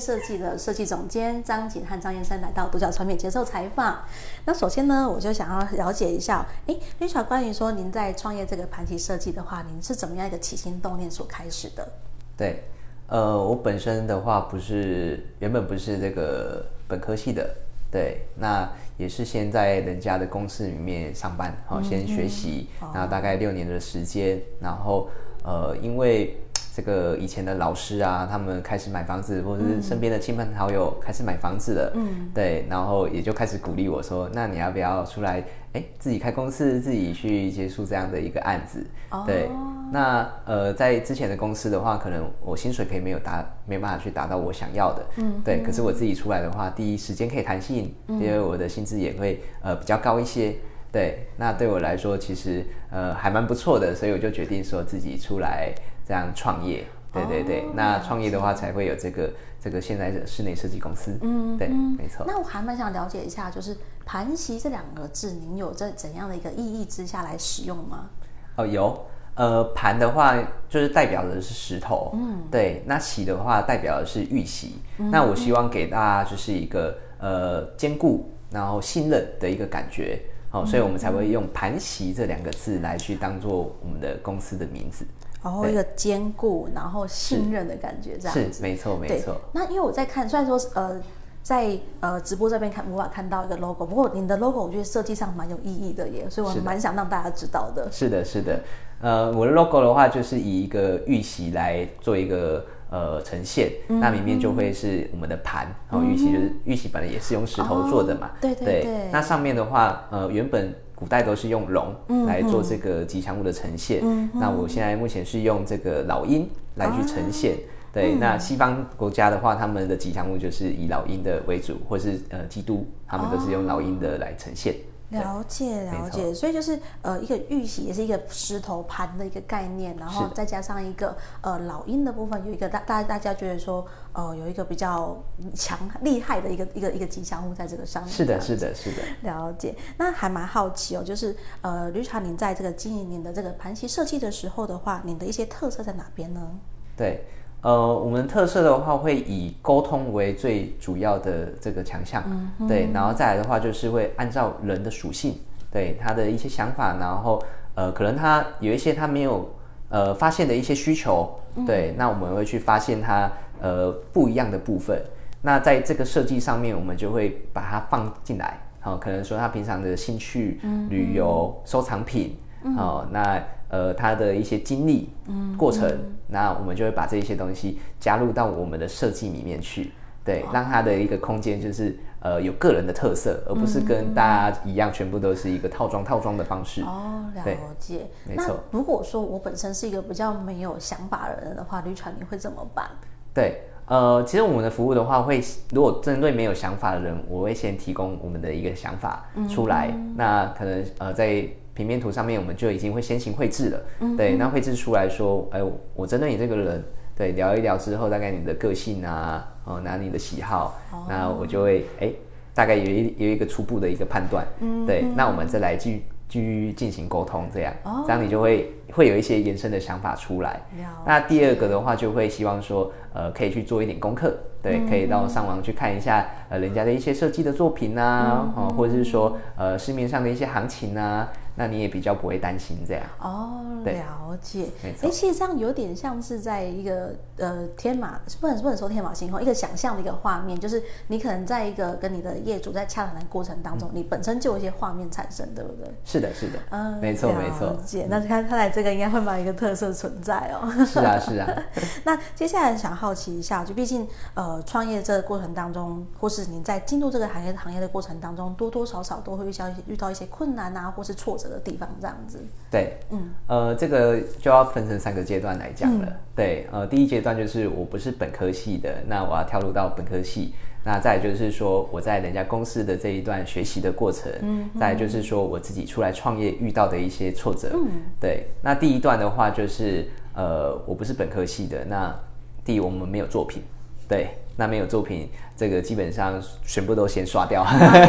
设计的设计总监张景和张燕生来到独角传媒接受采访。那首先呢，我就想要了解一下，哎，，Lisa，关于说您在创业这个盘棋设计的话，您是怎么样一个起心动念所开始的？对，呃，我本身的话不是原本不是这个本科系的，对，那也是先在人家的公司里面上班，好、先学习，然后大概六年的时间，然后呃，因为这个以前的老师啊，他们开始买房子，或者是身边的亲朋好友开始买房子了，嗯，对，然后也就开始鼓励我说，那你要不要出来，哎，自己开公司，自己去接触这样的一个案子，对，那呃，在之前的公司的话，可能我薪水可以没有达，没办法去达到我想要的，嗯，对。可是我自己出来的话，第一时间可以弹性，第二我的薪资也会呃比较高一些，对。那对我来说，其实呃还蛮不错的，所以我就决定说自己出来这样创业，对对对。那创业的话，才会有这个这个现在的室内设计公司，嗯，对，没错。那我还蛮想了解一下，就是“盘席”这两个字，您有在怎样的一个意义之下来使用吗？哦，有。呃，盘的话就是代表的是石头，嗯，对。那席的话代表的是玉玺。那我希望给大家就是一个呃坚固，然后信任的一个感觉，好，所以我们才会用盘席这两个字来去当做我们的公司的名字。然后一个坚固，然后信任的感觉，这样子。是，没错，没错。那因为我在看，虽然说呃。在呃直播这边看无法看到一个 logo，不过你的 logo 我觉得设计上蛮有意义的耶，所以我蛮想让大家知道的。是的，是的，呃，我的 logo 的话就是以一个玉玺来做一个呃呈现，那里面就会是我们的盘，然后玉玺就是玉玺本来也是用石头做的嘛，对对对。那上面的话，呃，原本古代都是用龙来做这个吉祥物的呈现，那我现在目前是用这个老鹰来去呈现。对，那西方国家的话，他们的吉祥物就是以老鹰的为主，或是呃基督，他们都是用老鹰的来呈现。了解了解，所以就是呃一个玉玺，也是一个石头盘的一个概念，然后再加上一个呃老鹰的部分，有一个大大大家觉得说呃有一个比较强厉害的一个一个一个吉祥物在这个上面。是的，是的，是的。了解，那还蛮好奇哦，就是呃绿茶，您在这个经营您的这个盘旗设计的时候的话，您的一些特色在哪边呢？对。呃，我们特色的话会以沟通为最主要的这个强项，对，然后再来的话就是会按照人的属性，对他的一些想法，然后呃，可能他有一些他没有呃发现的一些需求，对，那我们会去发现他呃不一样的部分，那在这个设计上面，我们就会把它放进来，好，可能说他平常的兴趣、旅游、收藏品，好，那。呃，他的一些经历、过程，那我们就会把这一些东西加入到我们的设计里面去，对，让他的一个空间就是呃有个人的特色，而不是跟大家一样全部都是一个套装套装的方式。哦，了解，没错。如果说我本身是一个比较没有想法的人的话，吕传你会怎么办？对，呃，其实我们的服务的话，会如果针对没有想法的人，我会先提供我们的一个想法出来，那可能呃在。平面图上面我们就已经会先行绘制了，对，那绘制出来说，哎，我针对你这个人，对，聊一聊之后，大概你的个性啊，哦，拿你的喜好，那我就会，哎，大概有一有一个初步的一个判断，对，那我们再来继继续进行沟通，这样，这样你就会会有一些延伸的想法出来。那第二个的话，就会希望说，呃，可以去做一点功课，对，可以到上网去看一下，呃，人家的一些设计的作品啊，哦，或者是说，呃，市面上的一些行情啊。那你也比较不会担心这样哦，了解。哎，其实这样有点像是在一个呃天马，不能不能说天马行空，一个想象的一个画面，就是你可能在一个跟你的业主在洽谈的过程当中，你本身就有一些画面产生，对不对？是的，是的，嗯，没错，没错。解，那看看来这个应该会蛮一个特色存在哦。是啊，是啊。那接下来想好奇一下，就毕竟呃创业这个过程当中，或是你在进入这个行业行业的过程当中，多多少少都会遇到一些遇到一些困难啊，或是挫折。的地方这样子，对，嗯，呃，这个就要分成三个阶段来讲了。对，呃，第一阶段就是我不是本科系的，那我要跳入到本科系。那再就是说我在人家公司的这一段学习的过程，嗯，再就是说我自己出来创业遇到的一些挫折，嗯，对。那第一段的话就是呃，我不是本科系的，那第一我们没有作品，对，那没有作品，这个基本上全部都先刷掉，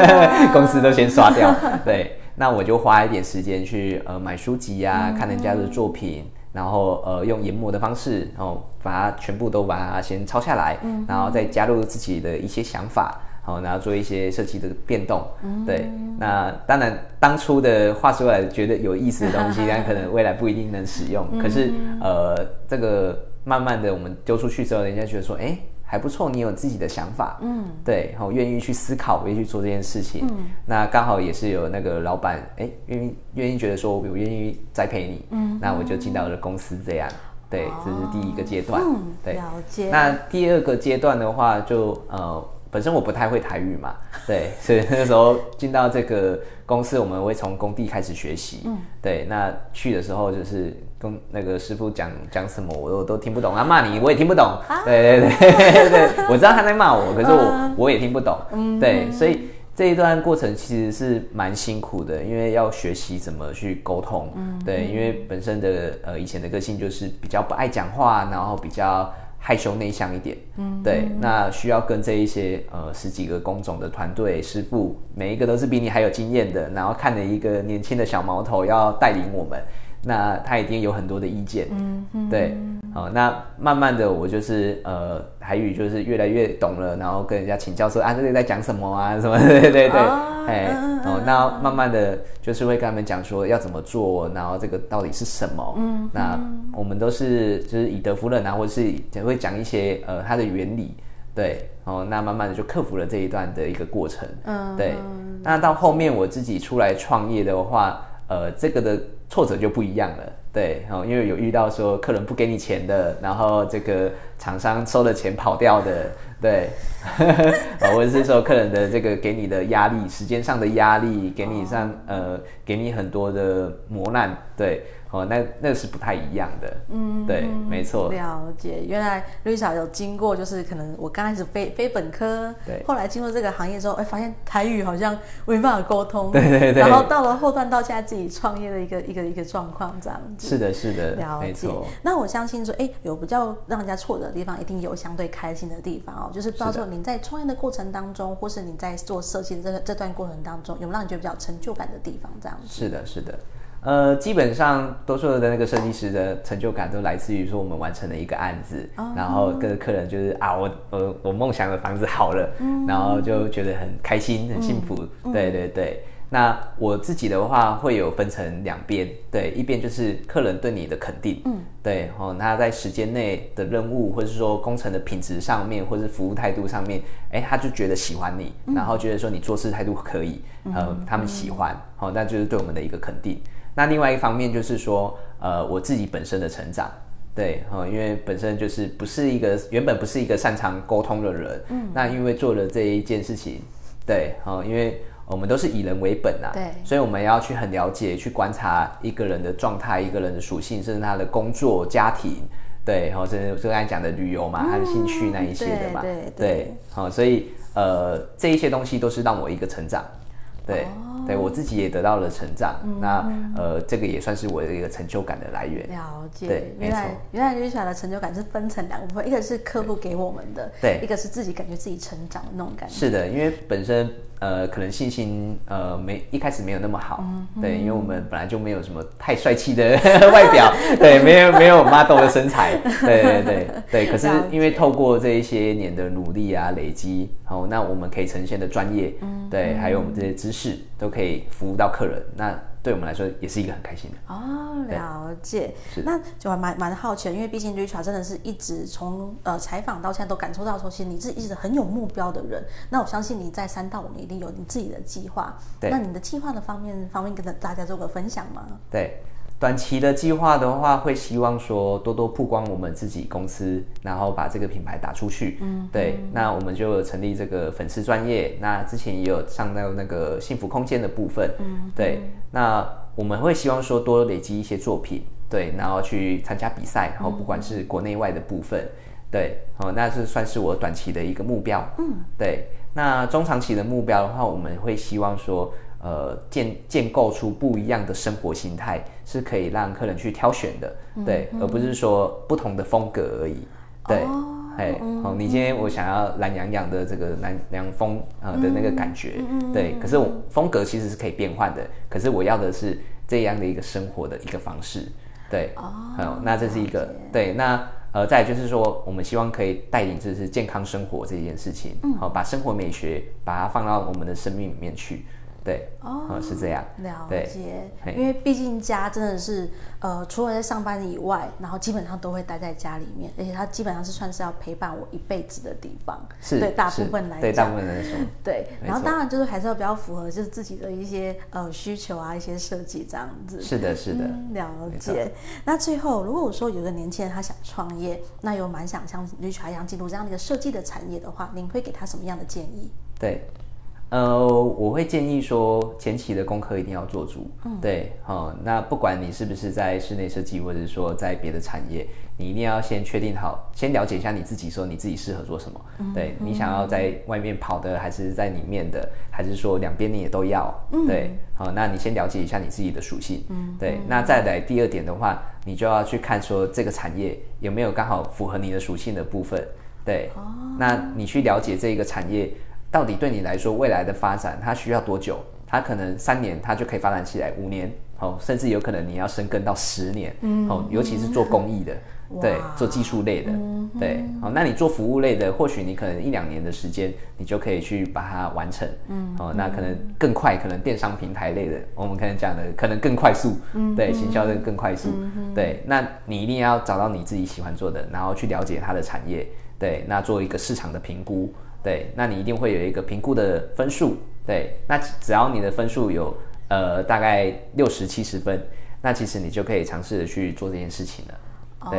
公司都先刷掉，对，那我就花一点时间去呃买书籍呀、看人家的作品。然后呃，用研磨的方式，然后把它全部都把它先抄下来，然后再加入自己的一些想法，好，然后做一些设计的变动。对，那当然当初的画出来觉得有意思的东西，但可能未来不一定能使用。可是呃，这个慢慢的我们丢出去之后，人家觉得说，哎。还不错，你有自己的想法，嗯，对，然后愿意去思考，愿意去做这件事情，嗯，那刚好也是有那个老板，哎，愿意愿意觉得说，我愿意栽培你，嗯，那我就进到了公司，这样，对，这是第一个阶段，对，了解。那第二个阶段的话，就呃，本身我不太会台语嘛，对，所以那时候进到这个公司，我们会从工地开始学习，嗯，对，那去的时候就是。跟那个师傅讲讲什么，我都都听不懂。他骂你，我也听不懂。对对对 对，我知道他在骂我，可是我我也听不懂。嗯对，所以这一段过程其实是蛮辛苦的，因为要学习怎么去沟通。嗯对，因为本身的呃以前的个性就是比较不爱讲话，然后比较害羞内向一点。嗯，对，那需要跟这一些呃十几个工种的团队师傅，每一个都是比你还有经验的，然后看着一个年轻的小毛头要带领我们。那他一定有很多的意见，嗯，对，好，那慢慢的我就是呃，台语就是越来越懂了，然后跟人家请教说啊，这里在讲什么啊，什么，对 对对，哎，哦，那慢慢的就是会跟他们讲说要怎么做，然后这个到底是什么，嗯，那我们都是就是以德服人啊，或者是也会讲一些呃它的原理，对，哦，那慢慢的就克服了这一段的一个过程，嗯，对，那到后面我自己出来创业的话，呃，这个的。挫折就不一样了，对，哦，因为有遇到说客人不给你钱的，然后这个厂商收了钱跑掉的，对，或者是说客人的这个给你的压力，时间上的压力，给你上呃，给你很多的磨难，对。哦，那那是不太一样的，嗯，对，没错。了解，原来 Lisa 有经过，就是可能我刚开始非非本科，对，后来进入这个行业之后，哎，发现台语好像没办法沟通，对对对，然后到了后段到现在自己创业的一个一个一个状况这样子。是的，是的，了解。那我相信说，哎，有比较让人家挫折的地方，一定有相对开心的地方哦。就是到时候你在创业的过程当中，或是你在做设计的这个这段过程当中，有让你觉得比较成就感的地方？这样子。是的，是的。呃，基本上多数的那个设计师的成就感都来自于说我们完成了一个案子，然后跟客人就是啊，我我我梦想的房子好了，然后就觉得很开心很幸福。对对对，那我自己的话会有分成两边，对，一边就是客人对你的肯定，嗯，对，哦，他在时间内的任务或者是说工程的品质上面，或者是服务态度上面，哎，他就觉得喜欢你，然后觉得说你做事态度可以，呃，他们喜欢，好，那就是对我们的一个肯定。那另外一方面就是说，呃，我自己本身的成长，对，哈，因为本身就是不是一个原本不是一个擅长沟通的人，嗯，那因为做了这一件事情，对，哈，因为我们都是以人为本呐，对，所以我们要去很了解、去观察一个人的状态、一个人的属性，甚至他的工作、家庭，对，然后甚至就刚才讲的旅游嘛，他的兴趣那一些的嘛，对对，好，所以呃，这一些东西都是让我一个成长。对，对我自己也得到了成长，那呃，这个也算是我的一个成就感的来源。了解，对，原来原来 Lisa 的成就感是分成两部分，一个是客户给我们的，对，一个是自己感觉自己成长的那种感觉。是的，因为本身。呃，可能信心呃没一开始没有那么好，对，因为我们本来就没有什么太帅气的 外表，对，没有没有 model 的身材，对对对对。可是因为透过这一些年的努力啊累积，好，那我们可以呈现的专业，对，还有我们这些知识都可以服务到客人，那。对我们来说也是一个很开心的哦，了解。那就还蛮蛮好奇的，因为毕竟 Richard 真的是一直从呃采访到现在都感受到说，其实你是一直很有目标的人。那我相信你在三到五年一定有你自己的计划。对。那你的计划的方面方面跟大家做个分享吗？对。短期的计划的话，会希望说多多曝光我们自己公司，然后把这个品牌打出去。嗯，对。那我们就成立这个粉丝专业。那之前也有上到那个幸福空间的部分。嗯，对。那我们会希望说多累积一些作品，对，然后去参加比赛，然后不管是国内外的部分，对，哦，那是算是我短期的一个目标。嗯，对。那中长期的目标的话，我们会希望说。呃建建构出不一样的生活形态，是可以让客人去挑选的，对，而不是说不同的风格而已，对。哎，哦，你今天我想要懒洋洋的这个懒洋风呃的那个感觉，对，可是我风格其实是可以变换的，可是我要的是这样的一个生活的一个方式，对，哦，那这是一个对，那呃，再就是说，我们希望可以带领就是健康生活这件事情，好，把生活美学把它放到我们的生命里面去。对，哦，是这样，了解。因为毕竟家真的是，呃，除了在上班以外，然后基本上都会待在家里面，而且它基本上是算是要陪伴我一辈子的地方。是，对大部分来讲，对大部分来说，对。然后当然就是还是要比较符合就是自己的一些呃需求啊，一些设计这样子。是的，是的，了解。那最后，如果我说有个年轻人他想创业，那有蛮想像绿茶一样进入这样的一个设计的产业的话，您会给他什么样的建议？对。呃，我会建议说，前期的功课一定要做足。嗯，对，好，那不管你是不是在室内设计，或者说在别的产业，你一定要先确定好，先了解一下你自己，说你自己适合做什么。对你想要在外面跑的，还是在里面的，还是说两边你也都要？对，好，那你先了解一下你自己的属性。嗯，对，那再来第二点的话，你就要去看说这个产业有没有刚好符合你的属性的部分。对，哦那你去了解这个产业。到底对你来说，未来的发展它需要多久？它可能三年它就可以发展起来，五年哦，甚至有可能你要深耕到十年嗯哦。尤其是做公益的，对，做技术类的，对，哦，那你做服务类的，或许你可能一两年的时间，你就可以去把它完成，嗯，哦，那可能更快，可能电商平台类的，我们可能讲的可能更快速，嗯，对，行销的更快速，对，那你一定要找到你自己喜欢做的，然后去了解它的产业，对，那做一个市场的评估。对，那你一定会有一个评估的分数。对，那只要你的分数有呃大概六十七十分，那其实你就可以尝试的去做这件事情了。哦，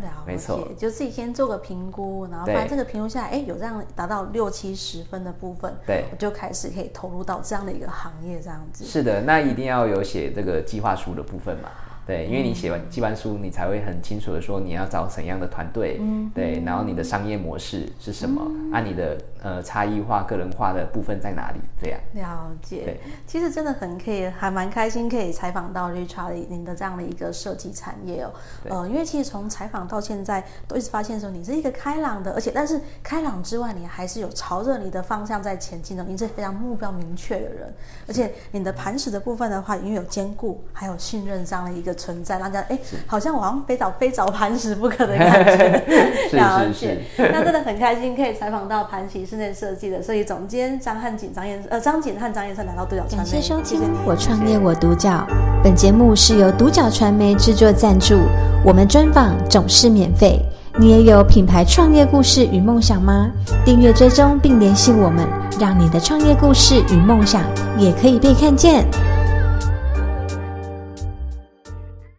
了解，没错，就自己先做个评估，然后发现这个评估下来，哎，有这样达到六七十分的部分，对，就开始可以投入到这样的一个行业，这样子。是的，那一定要有写这个计划书的部分嘛。对，因为你写完记完书，你才会很清楚的说你要找怎样的团队，嗯对，然后你的商业模式是什么，按你的呃差异化、个人化的部分在哪里？这样了解。对，其实真的很可以，还蛮开心可以采访到 Richard 您的这样的一个设计产业哦。呃，因为其实从采访到现在，都一直发现说你是一个开朗的，而且但是开朗之外，你还是有朝着你的方向在前进的，你是非常目标明确的人，而且你的磐石的部分的话，因为有兼顾还有信任这样的一个。存在，大家哎，好像我好像非找非找磐石不可的感觉。了解，那真的很开心，可以采访到盘石室内设计的设计总监张汉景、张燕呃张景和张燕生来到独角传媒。感谢收听《我创业我独角》，本节目是由独角传媒制作赞助，我们专访总是免费。你也有品牌创业故事与梦想吗？订阅追踪并联系我们，让你的创业故事与梦想也可以被看见。